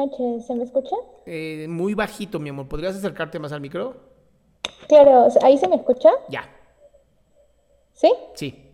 Noches, ¿se me escucha? Eh, muy bajito, mi amor. ¿Podrías acercarte más al micro? Claro, ¿ahí se me escucha? Ya. ¿Sí? Sí.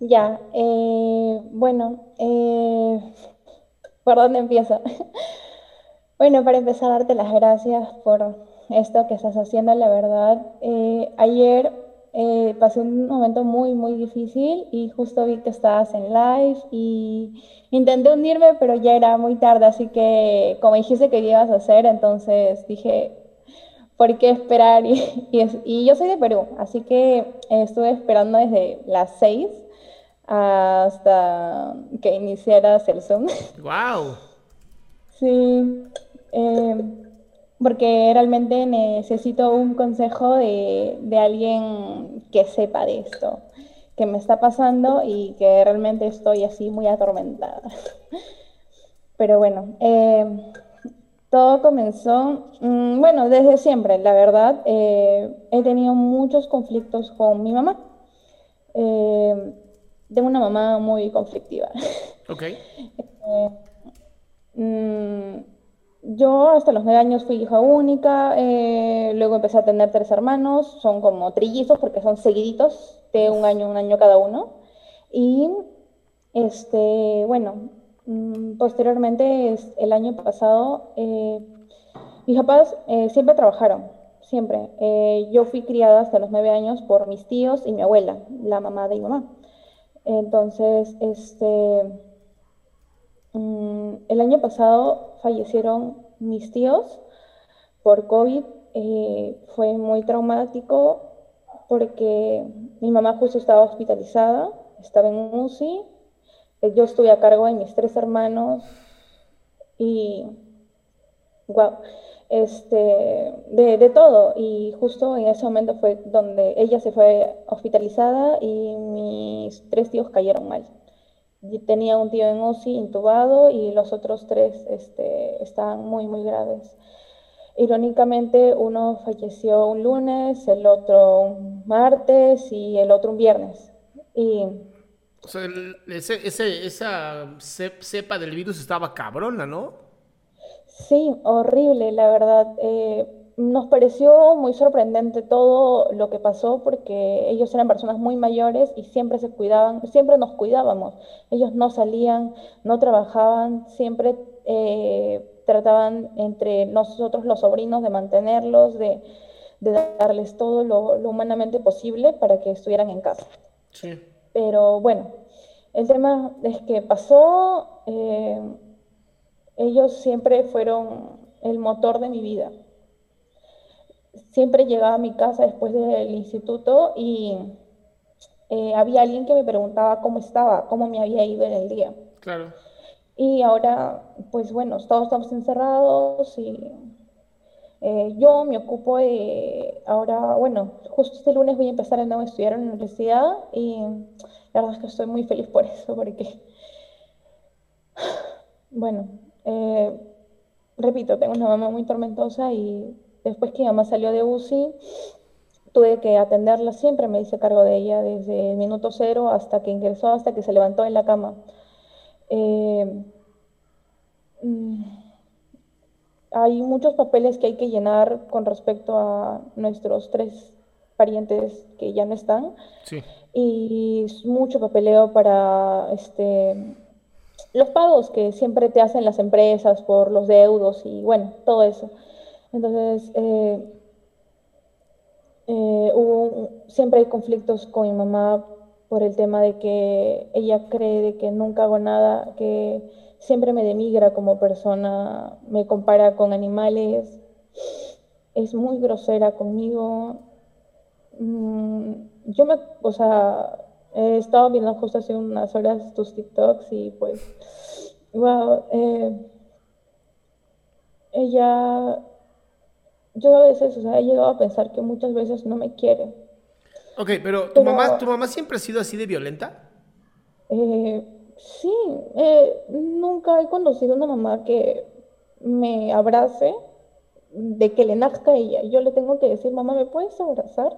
Ya. Eh, bueno, eh, ¿por dónde empiezo? bueno, para empezar, darte las gracias por esto que estás haciendo, la verdad. Eh, ayer eh, pasé un momento muy, muy difícil y justo vi que estabas en live y intenté unirme, pero ya era muy tarde, así que como dijiste que ibas a hacer, entonces dije, ¿por qué esperar? Y, y, es- y yo soy de Perú, así que eh, estuve esperando desde las 6 hasta que iniciaras el Zoom. ¡Wow! Sí, eh, porque realmente necesito un consejo de, de alguien que sepa de esto, que me está pasando y que realmente estoy así muy atormentada. Pero bueno, eh, todo comenzó, mm, bueno, desde siempre, la verdad. eh, he tenido muchos conflictos con mi mamá. Eh, tengo una mamá muy conflictiva. Ok. Mm, yo hasta los nueve años fui hija única, eh, luego empecé a tener tres hermanos, son como trillizos porque son seguiditos, de un año, un año cada uno. Y este, bueno, mm, posteriormente, el año pasado, eh, mis papás eh, siempre trabajaron, siempre. Yo fui criada hasta los nueve años por mis tíos y mi abuela, la mamá de mi mamá. Entonces, este, el año pasado fallecieron mis tíos por COVID. eh, fue muy traumático porque mi mamá justo estaba hospitalizada, estaba en UCI. eh, Yo estuve a cargo de mis tres hermanos y, wow, este, de, de todo. Y justo en ese momento fue donde ella se fue hospitalizada y mis tres tíos cayeron mal. Tenía un tío en UCI intubado y los otros tres este, estaban muy, muy graves. Irónicamente, uno falleció un lunes, el otro un martes y el otro un viernes. Y O sea, el- ese, ese- esa ce- cepa del virus estaba cabrona, ¿no? sí, horrible, la verdad. Eh, nos pareció muy sorprendente todo lo que pasó porque ellos eran personas muy mayores y siempre se cuidaban, siempre nos cuidábamos. Ellos no salían, no trabajaban, siempre eh, trataban entre nosotros los sobrinos de mantenerlos, de, de darles todo lo, lo humanamente posible para que estuvieran en casa. Sí. Pero bueno, el tema es que pasó, eh, ellos siempre fueron el motor de mi vida. Siempre llegaba a mi casa después del instituto y eh, había alguien que me preguntaba cómo estaba, cómo me había ido en el día. Claro. Y ahora, pues bueno, todos estamos encerrados y eh, yo me ocupo de, ahora, bueno, justo este lunes voy a empezar de nuevo a estudiar en la universidad y la verdad es que estoy muy feliz por eso, porque bueno, eh, repito, tengo una mamá muy tormentosa y después que mi mamá salió de UCI, tuve que atenderla siempre, me hice cargo de ella desde el minuto cero hasta que ingresó, hasta que se levantó en la cama. Eh, mm, hay muchos papeles que hay que llenar con respecto a nuestros tres parientes que ya no están. Sí. Y es mucho papeleo para este, los pagos que siempre te hacen las empresas por los deudos y bueno, todo eso. Entonces, eh, eh, hubo, siempre hay conflictos con mi mamá por el tema de que ella cree de que nunca hago nada, que siempre me demigra como persona, me compara con animales, es muy grosera conmigo. Mm, yo me, o sea, he estado viendo justo hace unas horas tus TikToks y pues, wow, eh, ella, yo a veces, o sea, he llegado a pensar que muchas veces no me quiere. Ok, pero ¿tu, mamá, ¿tu mamá siempre ha sido así de violenta? Eh, Sí, eh, nunca he conocido una mamá que me abrace, de que le nazca a ella. Yo le tengo que decir, mamá, ¿me puedes abrazar?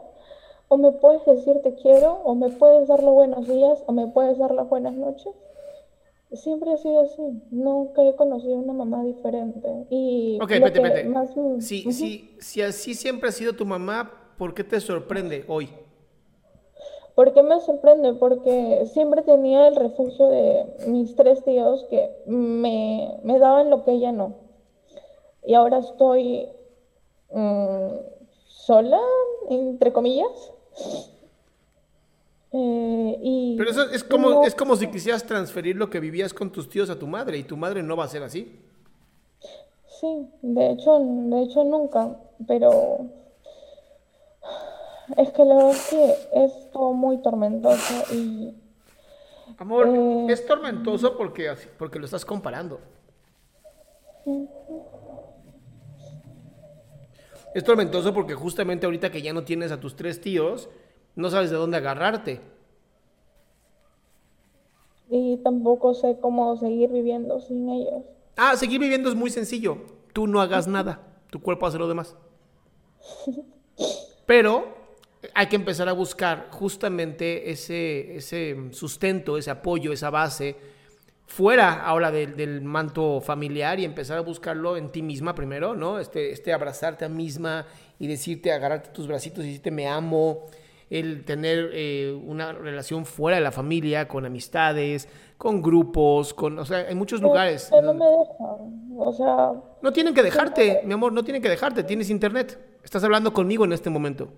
O me puedes decir te quiero, o me puedes dar los buenos días, o me puedes dar las buenas noches. Siempre ha sido así. Nunca he conocido una mamá diferente. Y ok, vete, vete. Si, si así siempre ha sido tu mamá, ¿por qué te sorprende hoy? ¿Por qué me sorprende? Porque siempre tenía el refugio de mis tres tíos que me, daban lo que ella no. Y ahora estoy mm, sola, entre comillas. Eh, y Pero eso es como, es como si quisieras transferir lo que vivías con tus tíos a tu madre y tu madre no va a ser así. Sí, de hecho, de hecho nunca, pero es que la verdad es que es todo muy tormentoso y... Amor, eh, es tormentoso porque, porque lo estás comparando. Es tormentoso porque justamente ahorita que ya no tienes a tus tres tíos, no sabes de dónde agarrarte. Y tampoco sé cómo seguir viviendo sin ellos. Ah, seguir viviendo es muy sencillo. Tú no hagas nada. Tu cuerpo hace lo demás. Pero hay que empezar a buscar justamente ese, ese sustento, ese apoyo, esa base, fuera ahora del, manto familiar y empezar a buscarlo en ti misma primero, ¿no? Este, este abrazarte a misma y decirte, agarrarte tus bracitos y decirte me amo, el tener eh, una relación fuera de la familia, con amistades, con grupos, con, o sea, en muchos lugares. no me dejan, o sea... No tienen que dejarte, mi amor, no tienen que dejarte, tienes internet, estás hablando conmigo en este momento.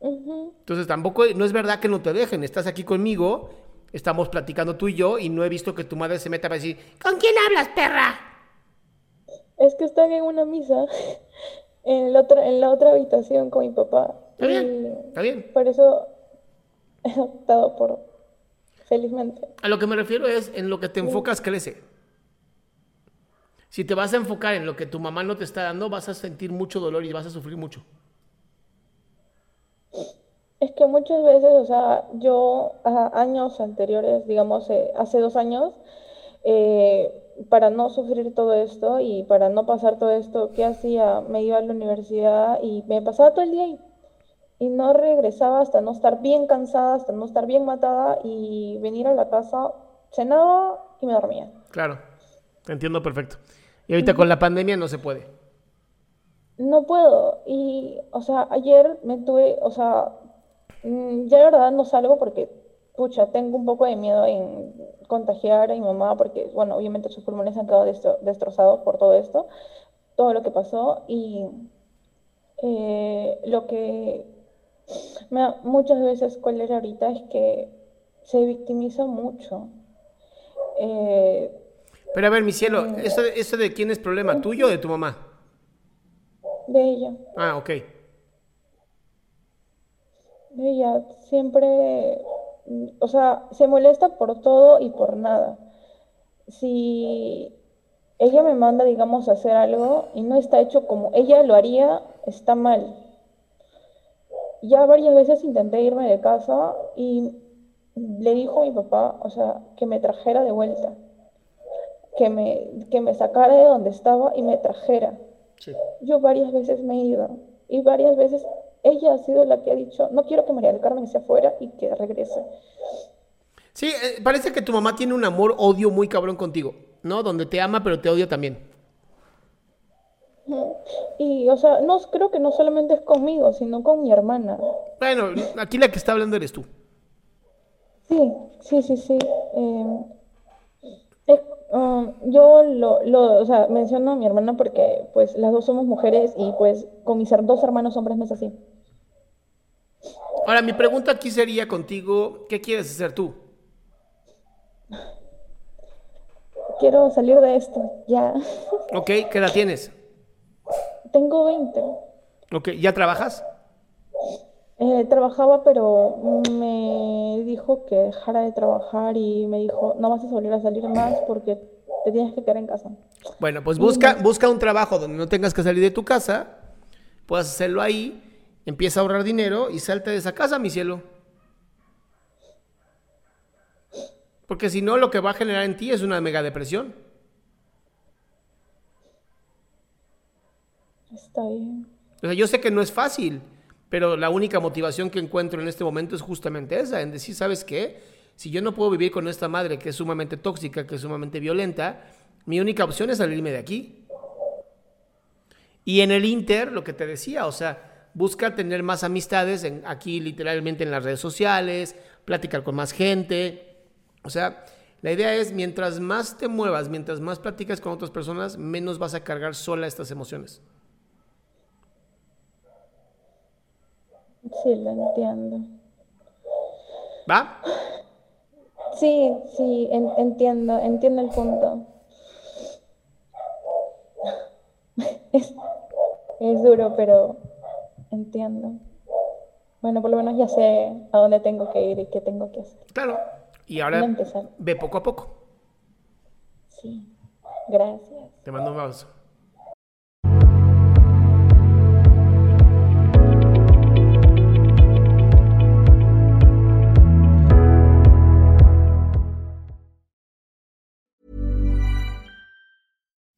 Entonces tampoco, no es verdad que no te dejen, estás aquí conmigo, estamos platicando tú y yo y no he visto que tu madre se meta para decir, ¿con quién hablas, perra? Es que están en una misa, en la otra, en la otra habitación con mi papá. Está bien, está bien. Por eso he optado por, felizmente. A lo que me refiero es, en lo que te enfocas crece. Si te vas a enfocar en lo que tu mamá no te está dando, vas a sentir mucho dolor y vas a sufrir mucho. Es que muchas veces, o sea, yo a años anteriores, digamos, eh, hace dos años, eh, para no sufrir todo esto y para no pasar todo esto, ¿qué hacía? Me iba a la universidad y me pasaba todo el día ahí. Y no regresaba hasta no estar bien cansada, hasta no estar bien matada y venir a la casa, cenaba y me dormía. Claro, te entiendo perfecto. Y ahorita con la pandemia no se puede. No puedo. Y, o sea, ayer me tuve, o sea, Mm, ya de verdad no salgo porque, pucha, tengo un poco de miedo en contagiar a mi mamá porque, bueno, obviamente sus pulmones han quedado destrozados por todo esto, todo lo que pasó y eh, lo que me muchas veces cólera ahorita es que se victimiza mucho. Eh, Pero a ver, mi cielo, mm, ¿eso, ¿eso de quién es problema? ¿Tuyo o de tu mamá? De ella. Ah, ok. Ella siempre, o sea, se molesta por todo y por nada. Si ella me manda, digamos, a hacer algo y no está hecho como ella lo haría, está mal. Ya varias veces intenté irme de casa y le dijo a mi papá, o sea, que me trajera de vuelta. que me, que me sacara de donde estaba y me trajera. Yo varias veces me he ido y varias veces ella ha sido la que ha dicho, no quiero que María del Carmen esté afuera y que regrese. Sí, eh, parece que tu mamá tiene un amor-odio muy cabrón contigo, ¿no? Donde te ama pero te odia también. Y, o sea, no creo que no solamente es conmigo, sino con mi hermana. Bueno, aquí la que está hablando eres tú. Sí, sí, sí, sí. Em, um, yo lo, lo, o sea, menciono a mi hermana porque, pues, las dos somos mujeres y, pues, con mis dos hermanos hombres me es así. Ahora, mi pregunta aquí sería contigo, ¿qué quieres hacer tú? Quiero salir de esto, ya. Ok, ¿qué edad tienes? Tengo 20. Ok, ¿ya trabajas? Eh, trabajaba, pero me dijo que dejara de trabajar y me dijo, no vas a volver a salir más porque te tienes que quedar en casa. Bueno, pues busca, busca un trabajo donde no tengas que salir de tu casa, puedas hacerlo ahí, empieza a ahorrar dinero y salte de esa casa, mi cielo. Porque si no, lo que va a generar en ti es una mega depresión. Está bien. O sea, yo sé que no es fácil, pero la única motivación que encuentro en este momento es justamente esa, en decir, ¿sabes qué? Si yo no puedo vivir con esta madre que es sumamente tóxica, que es sumamente violenta, mi única opción es salirme de aquí. Y en el Inter, lo que te decía, o sea, busca tener más amistades aquí literalmente en las redes sociales, platicar con más gente. O sea, la idea es, mientras más te muevas, mientras más platicas con otras personas, menos vas a cargar sola estas emociones. Sí, lo entiendo. ¿Va? Sí, sí, entiendo, entiendo el punto. Es, es duro, pero entiendo. Bueno, por lo menos ya sé a dónde tengo que ir y qué tengo que hacer. Claro. Y ahora ve poco a poco. Sí. Gracias. Te mando un abrazo.